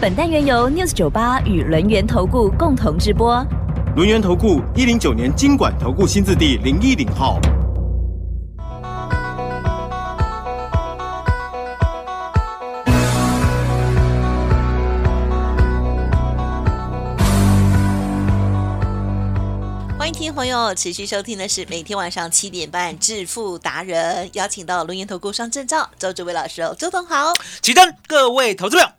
本单元由 News 九八与轮源投顾共同直播。轮源投顾一零九年经管投顾新字第零一零号。欢迎听众朋友持续收听的是每天晚上七点半《致富达人》，邀请到龙岩投顾双证照周志伟老师哦，周董好。起灯，各位投资者，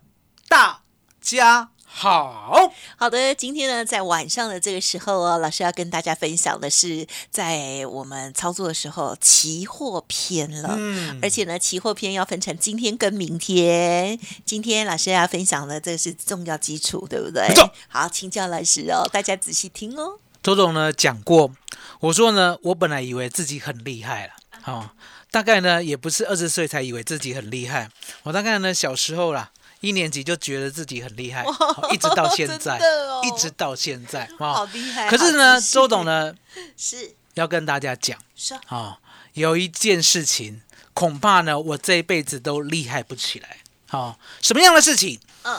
大家好。好的，今天呢，在晚上的这个时候哦，老师要跟大家分享的是，在我们操作的时候，期货篇了。嗯而且呢，期货篇要分成今天跟明天。今天老师要分享的这个是重要基础，对不对？好，请教老师哦，大家仔细听哦。周总呢讲过，我说呢，我本来以为自己很厉害了，哦，大概呢也不是二十岁才以为自己很厉害，我大概呢小时候啦。一年级就觉得自己很厉害，哦一直到现在，哦一直到现在，哦好厉害！可是呢，周董呢 是要跟大家讲说啊、哦，有一件事情，恐怕呢我这一辈子都厉害不起来。哦，什么样的事情？嗯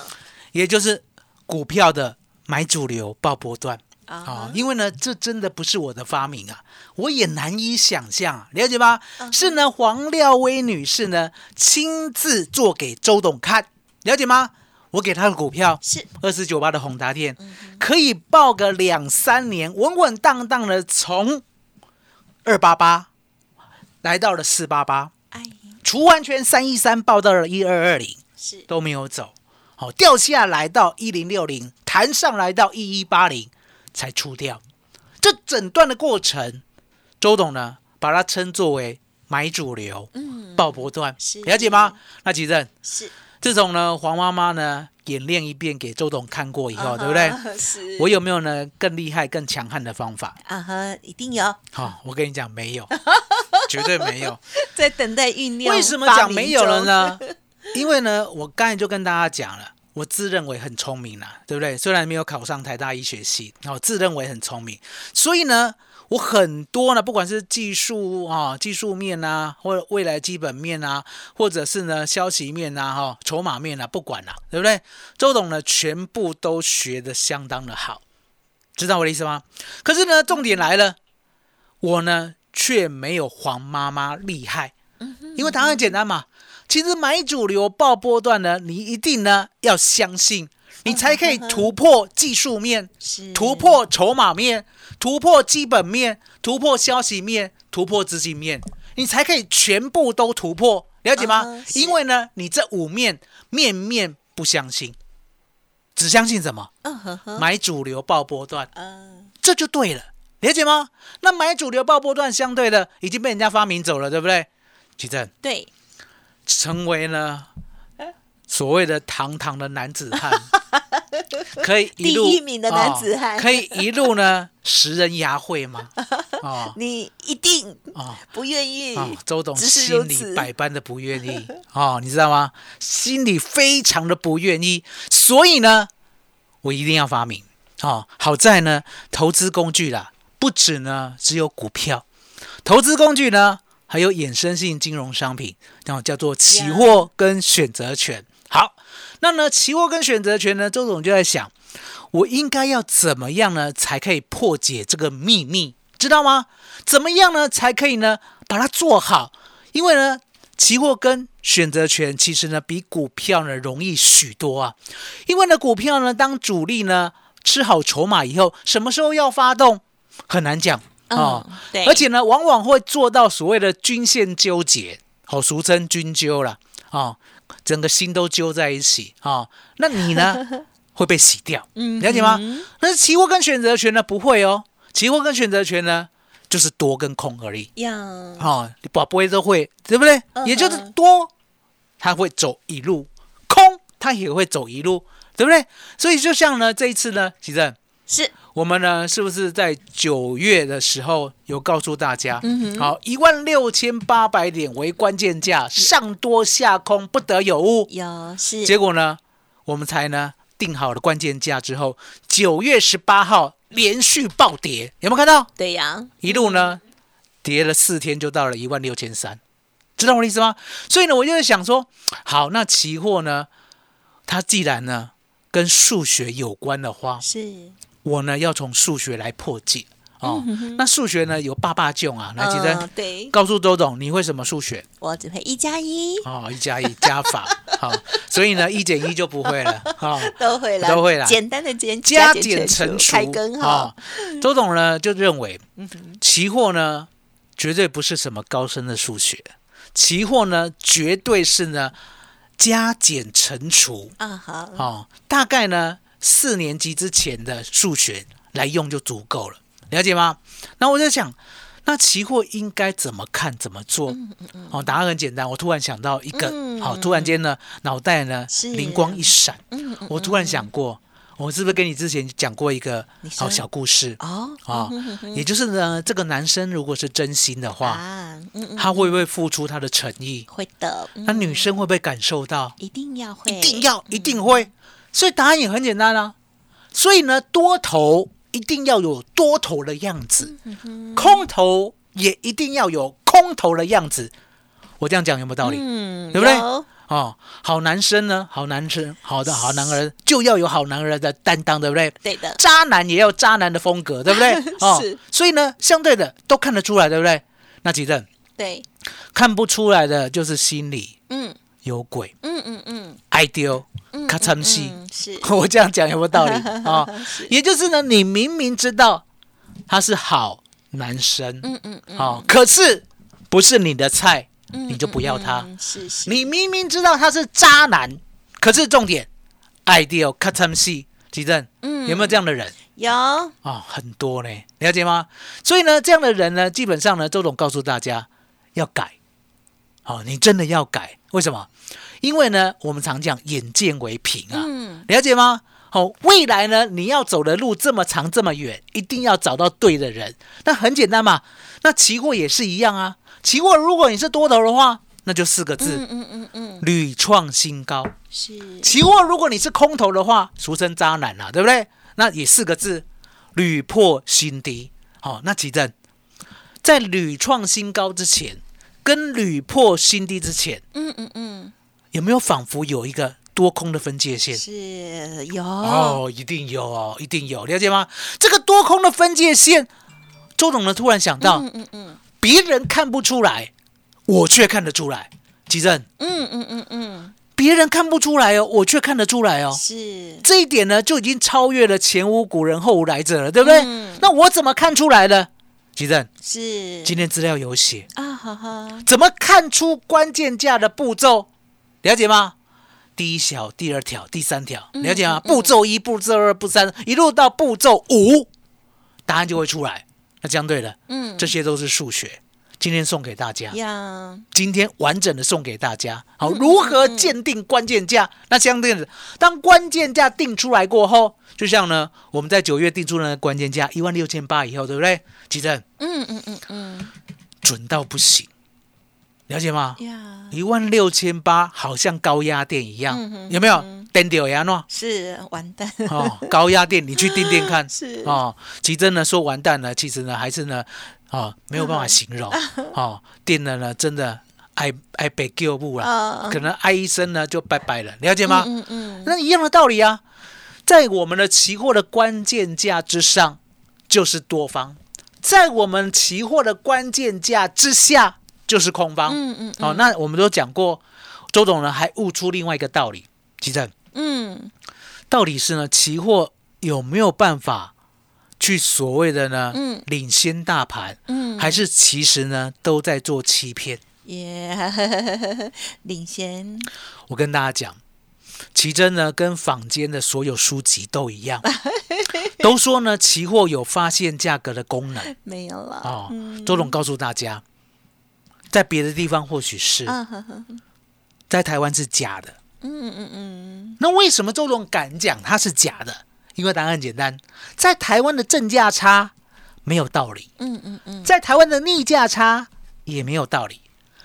也就是股票的买主流报波段。啊啊、因为呢，这真的不是我的发明啊，我也难以想象、啊，了解吗？嗯是呢，黄廖威女士呢亲自做给周董看，了解吗？我给他的股票是。二四九八的宏达电，嗯可以报个两三年，稳稳当当的从二八八来到了四八八，哎。除完全三一三报到了一二二零，是。都没有走，好、掉下来到一零六零，弹上来到一一八零才出掉。这整段的过程，周董呢把它称作为买主流、嗯。爆波段。是，了解吗？那其正是这种呢，黄妈妈呢演练一遍给周董看过以后，对不对？是我有没有呢更厉害、更强悍的方法？啊哈，一定有好、我跟你讲，没有，绝对没有。在等待酝酿。为什么讲没有了？呢？因为呢，我刚才就跟大家讲了，我自认为很聪明啦，对不对？虽然没有考上台大医学系，我自认为很聪明，所以呢，我很多呢，不管是技术啊、技术面啊，或者未来基本面啊，或者是呢消息面啊、哈、筹码面啊，不管了，对不对？周董呢，全部都学得相当的好，知道我的意思吗？可是呢，重点来了，我呢却没有黄妈妈厉害。因为答案很简单嘛。其实买主流爆波段呢，你一定呢要相信，你才可以突破技术面，突破筹码面，突破基本面，突破消息面，突破资金面，你才可以全部都突破，了解吗？嗯因为呢，你这五面面面不相信，只相信什么？嗯呵呵，买主流爆波段，嗯这就对了，了解吗？那买主流爆波段相对的已经被人家发明走了，对不对？奇正。对，成为了所谓的堂堂的男子汉，可以一路第一名的男子汉哦可以一路呢食人牙慧吗？哦 你一定哦不愿意哦，周董心里百般的不愿意哦，你知道吗？心里非常的不愿意，所以呢，我一定要发明哦。好在呢，投资工具啦，不止呢只有股票，投资工具呢还有衍生性金融商品，然后叫做期货跟选择权。好，那呢，期货跟选择权呢，周总就在想，我应该要怎么样呢，才可以破解这个秘密，知道吗？怎么样呢，才可以呢把它做好？因为呢，期货跟选择权其实呢比股票呢容易许多啊。因为呢，股票呢当主力呢吃好筹码以后，什么时候要发动很难讲哦。嗯对而且呢，往往会做到所谓的均线纠结，好、俗称均纠了哦，整个心都揪在一起哦。那你呢 会被洗掉，嗯了解吗哼？但是期货跟选择权呢不会哦，期货跟选择权呢就是多跟空而已。呀，哦，你把不会都会，对不对？嗯也就是多，它会走一路，空它也会走一路，对不对？所以就像呢，这一次呢，其正，是我们呢是不是在九月的时候有告诉大家，嗯哼好，一万六千八百点为关键价，上多下空不得有误。有是结果呢，我们才呢定好了关键价之后，九月十八号连续暴跌，有没有看到？对呀，一路呢跌了四天，就到了一万六千三，知道我的意思吗？所以呢，我就在想说，好，那期货呢，它既然呢跟数学有关的话，是我呢要从数学来破解。哦。那数学呢有爸爸囧啊，来记得、嗯对，告诉周董，你会什么数学？我只会一加一，哦，一加一加法，好、所以呢一减一就不会了，哦。都会了，都会了简单的减加减减乘除，开根哈。哦，周董呢就认为，嗯期货呢绝对不是什么高深的数学，期货呢绝对是呢加减乘除，啊好，哦，大概呢四年级之前的数学来用就足够了，了解吗？那我在想，那期货应该怎么看怎么做？哦，答案很简单，我突然想到一个，嗯好、突然间呢脑袋呢灵光一闪，我突然想过，我是不是跟你之前讲过一个好小故事哦啊？也就是呢，这个男生如果是真心的话，他会不会付出他的诚意？会的，那女生会不会感受到？一定要会，一定要，一定会。所以答案也很简单啊。所以呢，多头一定要有多头的样子，空头也一定要有空头的样子。我这样讲有没有道理？嗯，对不对？哦，好男生呢，好男生，好的好男儿就要有好男儿的担当，对不对？对的，渣男也要渣男的风格，对不对？哦是，所以呢，相对的都看得出来，对不对？那几任对，看不出来的就是心里嗯。有鬼，嗯嗯嗯。爱丢，嗯，咔嚓西。嗯是，我这样讲有没有道理 啊？也就是呢，你明明知道他是好男生，嗯嗯嗯，哦，可是不是你的菜，嗯你就不要他。嗯嗯是是，你明明知道他是渣男，可是重点 cut time 戏，吉正，嗯有没有这样的人？有，哦，很多呢，了解吗？所以呢，这样的人呢，基本上呢，周总告诉大家要改。哦，你真的要改，为什么？因为呢，我们常讲眼见为凭啊，嗯了解吗？好、未来呢，你要走的路这么长这么远，一定要找到对的人。那很简单嘛，那期货也是一样啊。期货如果你是多头的话，那就四个字：嗯嗯嗯嗯，屡创新高。是，期货如果你是空头的话，俗称渣男啊，对不对？那也四个字，屡破新低。好、那奇正在屡创新高之前，跟屡破新低之前，嗯嗯嗯，有没有仿佛有一个多空的分界线？是有，哦，一定有哦，一定有，了解吗？这个多空的分界线，周董呢突然想到，嗯嗯嗯别人看不出来，我却看得出来。吉正，嗯嗯嗯嗯，别人看不出来哦，我却看得出来哦。是，这一点呢，就已经超越了前无古人后无来者了，对不对？嗯那我怎么看出来的？吉正，是，今天资料有写，啊，哈哈，怎么看出关键价的步骤？了解吗？第一条、第二条、第三条，了解吗？步骤一、步骤二、步骤三，一路到步骤五，答案就会出来。那相对了，嗯，这些都是数学。今天送给大家，呀，今天完整的送给大家。好，如何鉴定关键价？那相对的，当关键价定出来过后，就像呢，我们在九月定出了关键价一万六千八以后，对不对？其实嗯嗯嗯嗯，准到不行，了解吗？呀，一万六千八好像高压电一样，有没有？电掉呀喏，是完蛋，哦，高压电，你去电电看。是。哦，其真呢说完蛋了，其实呢还是呢，哦没有办法形容。哦，电了呢真的爱爱被救不了，啊，可能爱一生呢就拜拜了，了解吗？嗯嗯。那一样的道理啊，在我们的期货的关键价之上就是多方，在我们期货的关键价之下就是空方。嗯嗯好、那我们都讲过，周董呢还悟出另外一个道理，其正。嗯。道理是呢，期货有没有办法去所谓的呢，嗯。领先大盘，嗯，还是其实呢都在做欺骗？耶，领先，我跟大家讲，奇珍呢跟坊间的所有书籍都一样，都说呢期货有发现价格的功能。没有了，哦。嗯。周董告诉大家，在别的地方或许是，在台湾是假的嗯嗯嗯，那为什么周董敢讲它是假的？因为答案很简单，在台湾的正价差没有道理，嗯嗯嗯，在台湾的逆价差也没有道理，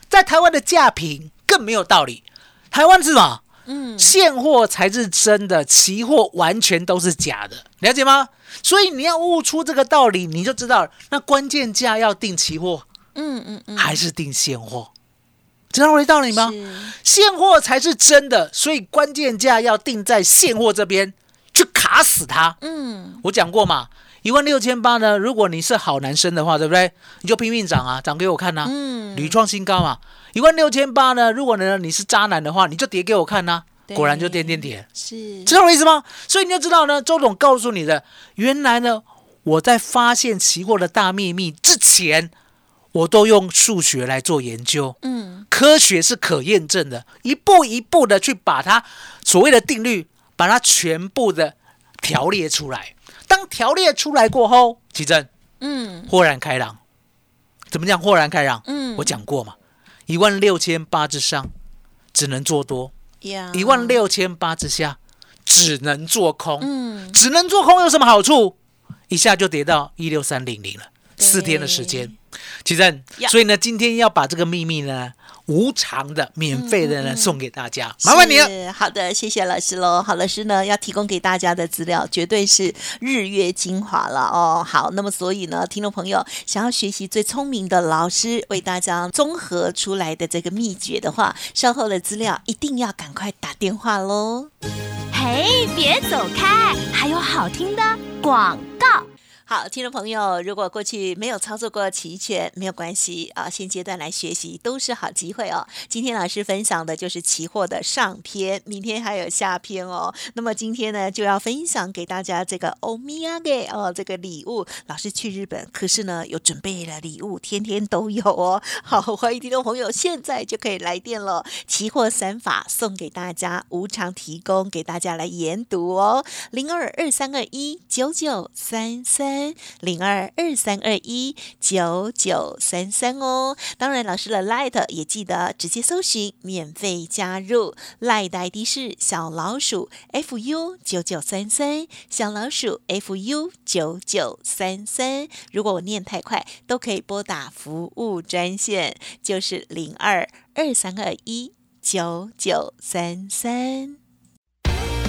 在台湾的价平更没有道理。台湾是什么？嗯，现货才是真的，期货完全都是假的，了解吗？所以你要悟出这个道理，你就知道了那关键价要定期货嗯嗯嗯，还是定现货，知道我的道理吗？现货才是真的，所以关键价要定在现货这边去卡死它。嗯，我讲过嘛，一万六千八呢，如果你是好男生的话，对不对？你就拼命涨啊，涨给我看呐、嗯屡创新高嘛。一万六千八呢，如果呢你是渣男的话，你就跌给我看呐、对果然就点点点，是，知道我意思吗？所以你就知道呢，周董告诉你的，原来呢，我在发现期货的大秘密之前，我都用数学来做研究。嗯科学是可验证的，一步一步的去把它所谓的定律，把它全部的条列出来。当条列出来过后，奇正嗯豁然开朗。怎么讲豁然开朗？嗯，我讲过嘛，一万六千八之上只能做多，一万，六千八之下只能做空。嗯，只能做空有什么好处？一下就跌到一六三零零了，对四天的时间。其实，所以呢，今天要把这个秘密呢，无偿的、免费的呢，送给大家，麻烦你了。好的，谢谢老师喽。好，老师呢要提供给大家的资料绝对是日月精华了哦。好，那么所以呢，听众朋友想要学习最聪明的老师为大家综合出来的这个秘诀的话，稍后的资料一定要赶快打电话喽。嘿，别走开，还有好听的广告。好，听众朋友，如果过去没有操作过期权，没有关系啊，现阶段来学习都是好机会哦。今天老师分享的就是期货的上篇，明天还有下篇哦。那么今天呢，就要分享给大家这个欧米亚给哦，这个礼物。老师去日本，可是呢有准备了礼物，天天都有哦。好，欢迎听众朋友现在就可以来电了，期货三法送给大家，无偿提供给大家来研读哦。零二二三二一九九三三。零二二三二一九九三三哦。当然，老师的 Light 也记得直接搜寻免费加入，Light 的 ID 是小老鼠 fu 九九三三，小老鼠 fu 九九三三。如果我念太快，都可以拨打服务专线，就是零二二三二一九九三三。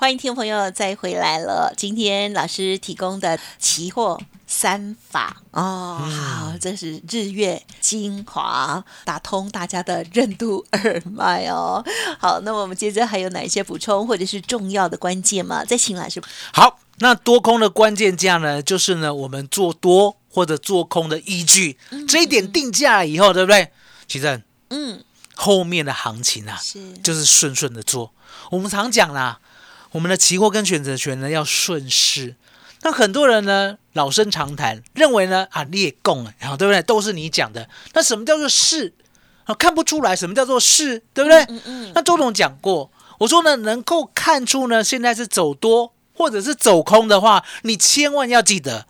欢迎听众朋友再回来了。今天老师提供的期货三法哦，好，这是日月精华，打通大家的任督二脉哦。好，那我们接着还有哪一些补充或者是重要的关键吗？再请老师。好，那多空的关键价呢，就是呢我们做多或者做空的依据，这一点定价了以后，对不对？其实嗯，后面的行情啊，是就是顺顺的做。我们常讲啦，我们的期货跟选择权呢要顺势。那很多人呢老生常谈，认为呢啊你也供了，然后对不对？都是你讲的。那什么叫做是？啊，看不出来什么叫做是，对不对？嗯嗯，那周董讲过，我说呢能够看出呢现在是走多或者是走空的话，你千万要记得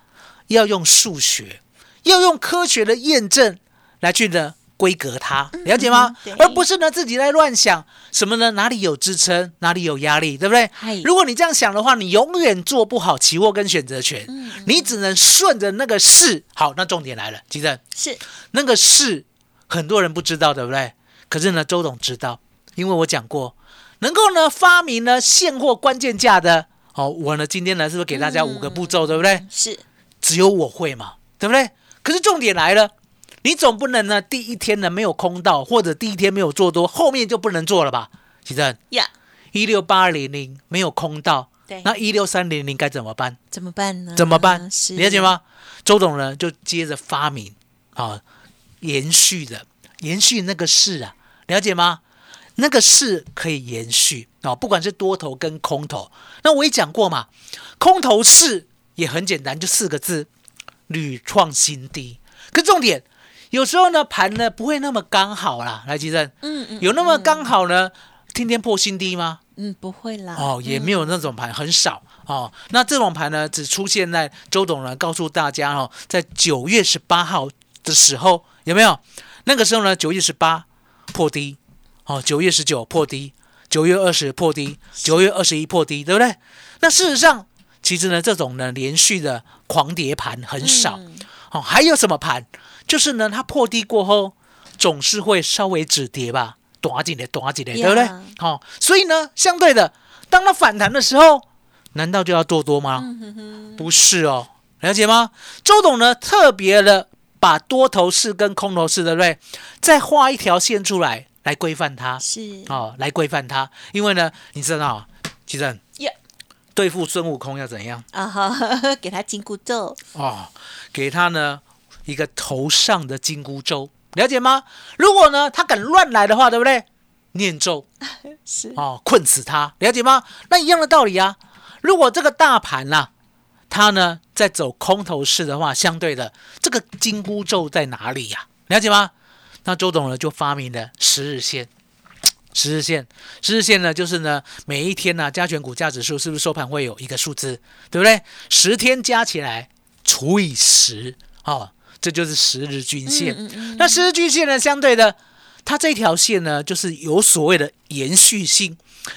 要用数学，要用科学的验证来去呢规格它，了解吗？而不是呢自己在乱想什么呢？哪里有支撑，哪里有压力，对不对？如果你这样想的话，你永远做不好期货跟选择权，嗯你只能顺着那个势。好，那重点来了，吉正，是那个势很多人不知道，对不对？可是呢，周董知道，因为我讲过，能够呢发明呢现货关键价的，哦，我呢今天呢是不是给大家五个步骤，对不对？是，只有我会嘛，对不对？可是重点来了，你总不能呢第一天呢没有空到，或者第一天没有做多，后面就不能做了吧？其正，呀，一六八零零没有空到，对，那一六三零零该怎么办？怎么办呢？怎么办？是了解？吗？周董呢就接着发明啊，延续的延续那个事啊，了解吗？那个势可以延续哦，不管是多头跟空头。那我也讲过嘛，空头势也很简单，就四个字：屡创新低。可重点，有时候呢盘呢不会那么刚好啦。来，吉正，嗯嗯，有那么刚好呢？天天破新低吗？嗯，不会啦。哦，也没有那种盘，很少哦。那这种盘呢，只出现在周董呢告诉大家哦，在九月十八号的时候有没有？那个时候呢，九月十八破低，哦，九月十九破低，九月二十破低，九月二十一破低，对不对？那事实上，其实呢，这种呢连续的狂跌盘很少。嗯哦，还有什么盘？就是呢，它破低过后，总是会稍微止跌吧，短几点，短几点，对不对呀？好、所以呢，相对的，当它反弹的时候，难道就要做多吗？嗯哼哼，不是哦，了解吗？周董呢，特别的把多头市跟空头市，对不对？再画一条线出来，来规范它。是哦，来规范它，因为呢，你知道，其实耶对付孙悟空要怎样？啊哈，给他紧箍咒，哦，给他呢一个头上的金箍咒，了解吗？如果呢他敢乱来的话，对不对？念咒 是哦，困死他，了解吗？那一样的道理啊。如果这个大盘呐、它呢在走空头市的话，相对的这个金箍咒在哪里呀、了解吗？那周董呢就发明了十日线。十日线，十日线呢，就是呢，每一天呢，加权股价指数是不是收盘会有一个数字，对不对？十天加起来除以十，哦，这就是十日均线。嗯嗯那十日均线呢，相对的，它这条线呢，就是有所谓的延续性，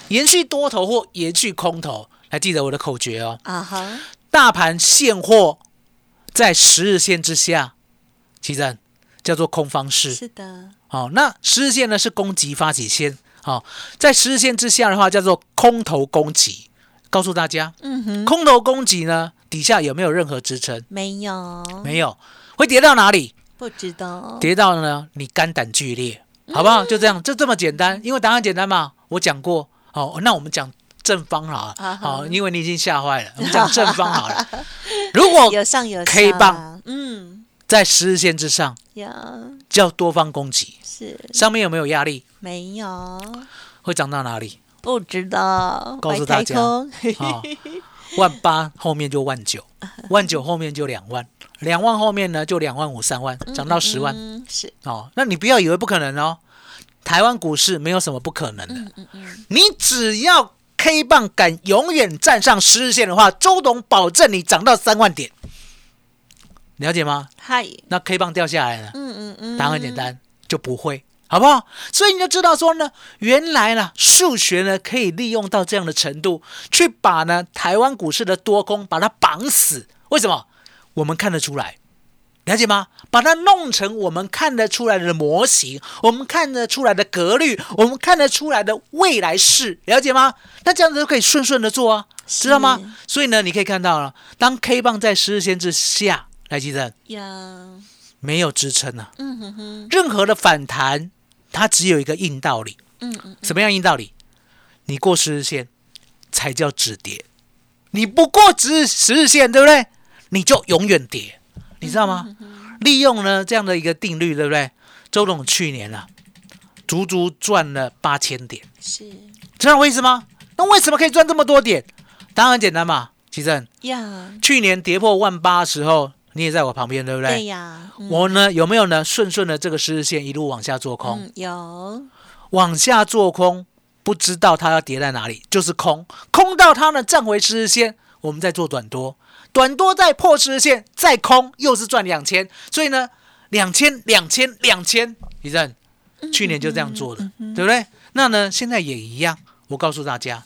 延续多头或延续空头。还记得我的口诀哦，啊哈，大盘现货在十日线之下，其实叫做空方式。是的，好、那十日线呢是攻击发起线，好、在十日线之下的话叫做空头攻击。告诉大家，嗯哼，空头攻击呢底下有没有任何支撑？没有，没有，会跌到哪里？不知道，跌到呢你肝胆俱裂，好不好？就这样，就这么简单，因为答案简单嘛。我讲过，好、那我们讲正方好了，好、因为你已经吓坏了，我们讲正方好了。如果有上有 K 下棒，嗯，在十日线之上，呀，叫多方攻击，是。上面有没有压力？没有，会涨到哪里？不知道，告诉大家。空。啊、万八后面就万九，万九后面就两万，两万后面呢就两万五、三万，涨到十万、嗯，是，哦。那你不要以为不可能哦，台湾股市没有什么不可能的，你只要 K 棒敢永远站上十日线的话，周董保证你涨到三万点，了解吗？嗨，那 K 棒掉下来了，嗯嗯嗯，答案很简单，就不会，好不好？所以你就知道说呢，原来呢，数学呢可以利用到这样的程度，去把呢台湾股市的多空把它绑死。为什么？我们看得出来，了解吗？把它弄成我们看得出来的模型，我们看得出来的格律，我们看得出来的未来式，了解吗？那这样子就可以顺顺的做啊，知道吗？所以呢，你可以看到了，当 K 棒在十日线之下，来记得呀，没有支撑啊。嗯哼哼，任何的反弹，它只有一个硬道理。嗯嗯，什么样硬道理？你过十日线才叫止跌，你不过十十日线，对不对？你就永远跌，你知道吗？利用呢这样的一个定律，对不对？周董去年啊，足足赚了八千点，是知道我意思吗？那为什么可以赚这么多点？当然很简单嘛，奇正，呀，去年跌破万八的时候，你也在我旁边，对不对？对呀，嗯我呢有没有呢顺顺的这个十日线一路往下做空？嗯有，往下做空，不知道它要跌在哪里，就是空，空到它呢站回十日线，我们再做短多，短多再破十日线，再空，又是赚两千，所以呢，两千、两千、两千，李正，去年就这样做的，对不对？那呢，现在也一样，我告诉大家，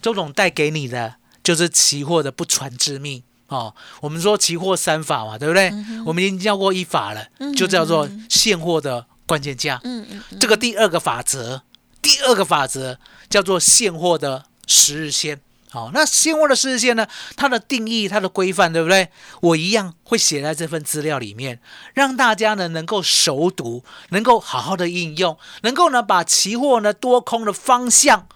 周总带给你的就是期货的不传之秘。哦，我们说期货三法嘛，对不对？我们已经教过一法了，就叫做现货的关键价。嗯嗯嗯，这个第二个法则，第二个法则叫做现货的十日线。好、那现货的十日线呢？它的定义、它的规范，对不对？我一样会写在这份资料里面，让大家呢能够熟读，能够好好的应用，能够呢把期货呢多空的方向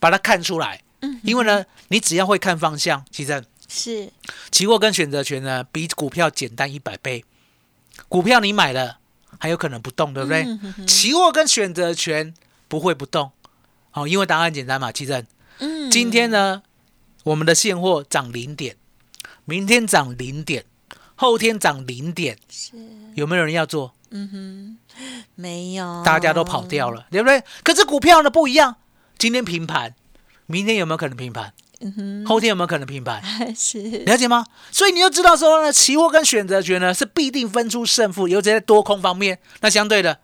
把它看出来。嗯，因为呢，你只要会看方向，其实是，期货跟选择权呢比股票简单一百倍。股票你买了还有可能不动，对不对？嗯哼哼期货跟选择权不会不动，好，因为答案简单嘛，其正。嗯今天呢，我们的现货涨零点，明天涨零点，后天涨零点，是有没有人要做？嗯哼没有，大家都跑掉了，对不对？可是股票呢不一样，今天平盘，明天有没有可能平盘？后天有没有可能平盘？是了解吗？所以你就知道说呢，期货跟选择权呢是必定分出胜负，尤其在多空方面。那相对的，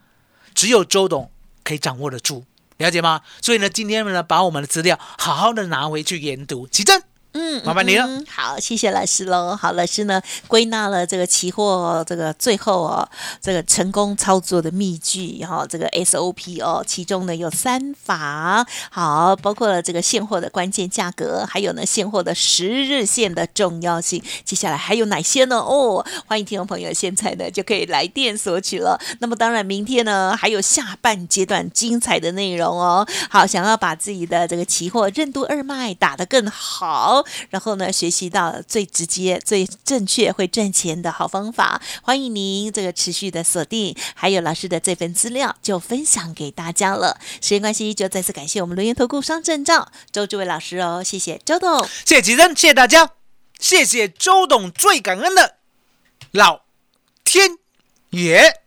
只有周董可以掌握得住，了解吗？所以呢，今天呢，把我们的资料好好的拿回去研读，起正。嗯，麻烦你了嗯好，谢谢老师喽。好，老师呢归纳了这个期货这个最后哦，这个成功操作的秘籍哈、这个 SOP 哦，其中呢有三法，好，包括了这个现货的关键价格，还有呢现货的十日线的重要性。接下来还有哪些呢？哦，欢迎听众朋友现在呢就可以来电索取了。那么当然，明天呢还有下半阶段精彩的内容哦。好，想要把自己的这个期货任督二脉打得更好，然后呢学习到最直接、最正确、会赚钱的好方法，欢迎您这个持续的锁定，还有老师的这份资料就分享给大家了。时间关系，就再次感谢我们轮源投顾商证照周志伟老师哦，谢谢周董。谢谢吉珍，谢谢大家，谢谢周董，最感恩的老天爷。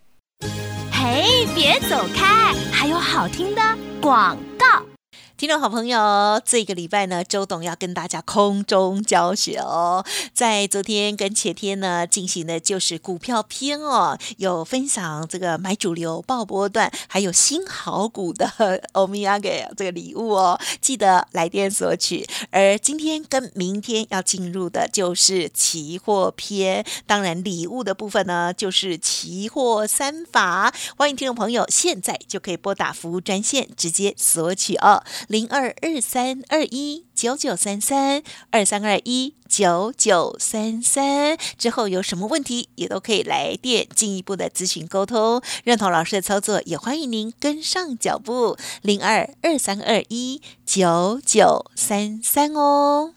嘿，别走开，还有好听的广告。听众好朋友，这个礼拜呢，周董要跟大家空中教学哦。在昨天跟前天呢，进行的就是股票篇哦，有分享这个买主流、爆波段，还有新好股的欧米亚给这个礼物哦，记得来电索取。而今天跟明天要进入的就是期货篇，当然礼物的部分呢，就是期货三法。欢迎听众朋友现在就可以拨打服务专线直接索取哦。零二二三二一九九三三二三二一九九三三之后有什么问题也都可以来电进一步的咨询沟通。认同老师的操作，也欢迎您跟上脚步。零二二三二一九九三三哦。